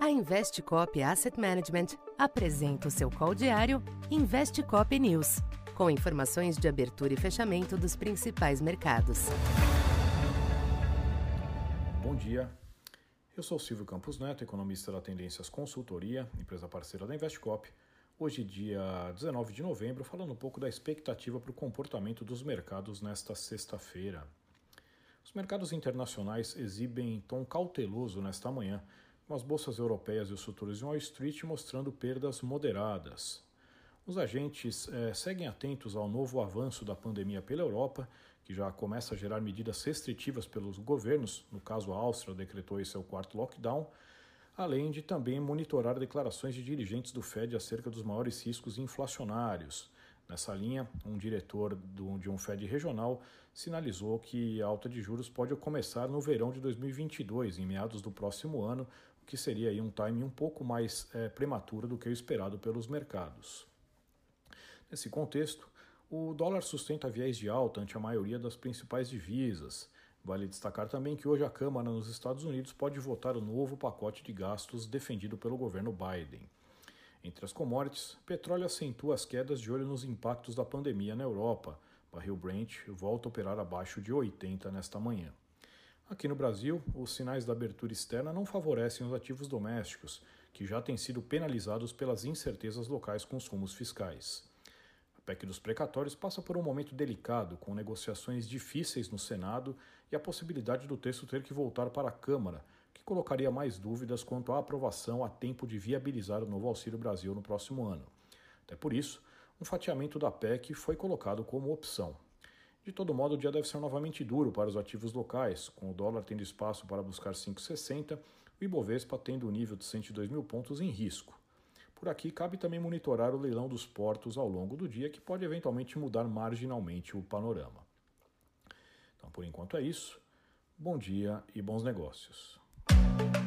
A Investcop Asset Management apresenta o seu call diário Investcop News, com informações de abertura e fechamento dos principais mercados. Bom dia. Eu sou Silvio Campos Neto, economista da Tendências Consultoria, empresa parceira da Investcop. Hoje, dia 19 de novembro, falando um pouco da expectativa para o comportamento dos mercados nesta sexta-feira. Os mercados internacionais exibem tom cauteloso nesta manhã, com as bolsas europeias e os futuros de Wall Street mostrando perdas moderadas. Os agentes eh, seguem atentos ao novo avanço da pandemia pela Europa, que já começa a gerar medidas restritivas pelos governos, no caso a Áustria decretou seu quarto lockdown, além de também monitorar declarações de dirigentes do Fed acerca dos maiores riscos inflacionários. Nessa linha, um diretor de um Fed regional sinalizou que a alta de juros pode começar no verão de 2022, em meados do próximo ano, o que seria aí um timing um pouco mais é, prematuro do que o esperado pelos mercados. Nesse contexto, o dólar sustenta viés de alta ante a maioria das principais divisas. Vale destacar também que hoje a Câmara nos Estados Unidos pode votar o novo pacote de gastos defendido pelo governo Biden. Entre as commodities, petróleo acentua as quedas de olho nos impactos da pandemia na Europa. Barril Brent volta a operar abaixo de 80 nesta manhã. Aqui no Brasil, os sinais da abertura externa não favorecem os ativos domésticos, que já têm sido penalizados pelas incertezas locais com os rumos fiscais. A PEC dos precatórios passa por um momento delicado, com negociações difíceis no Senado e a possibilidade do texto ter que voltar para a Câmara, colocaria mais dúvidas quanto à aprovação a tempo de viabilizar o novo Auxílio Brasil no próximo ano. Até por isso, um fatiamento da PEC foi colocado como opção. De todo modo, o dia deve ser novamente duro para os ativos locais, com o dólar tendo espaço para buscar 5,60 e o Ibovespa tendo o nível de 102 mil pontos em risco. Por aqui, cabe também monitorar o leilão dos portos ao longo do dia, que pode eventualmente mudar marginalmente o panorama. Então, por enquanto é isso. Bom dia e bons negócios.